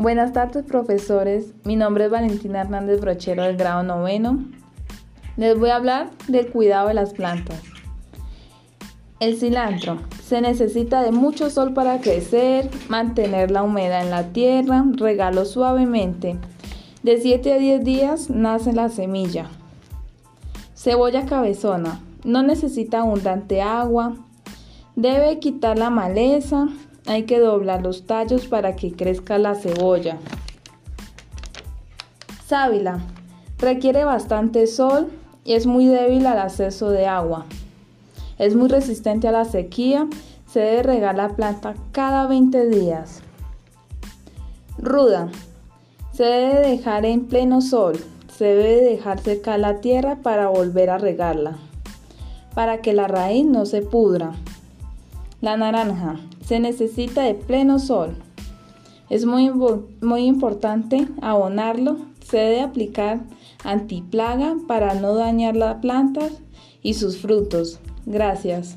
Buenas tardes, profesores. Mi nombre es Valentina Hernández Brochero del grado noveno. Les voy a hablar del cuidado de las plantas. El cilantro se necesita de mucho sol para crecer, mantener la humedad en la tierra, regalo suavemente. De 7 a 10 días nace la semilla. Cebolla cabezona. No necesita abundante agua. Debe quitar la maleza. Hay que doblar los tallos para que crezca la cebolla. Sábila. Requiere bastante sol y es muy débil al acceso de agua. Es muy resistente a la sequía. Se debe regar la planta cada 20 días. Ruda. Se debe dejar en pleno sol. Se debe dejar secar la tierra para volver a regarla. Para que la raíz no se pudra. La naranja. Se necesita de pleno sol. Es muy, muy importante abonarlo. Se debe aplicar antiplaga para no dañar las plantas y sus frutos. Gracias.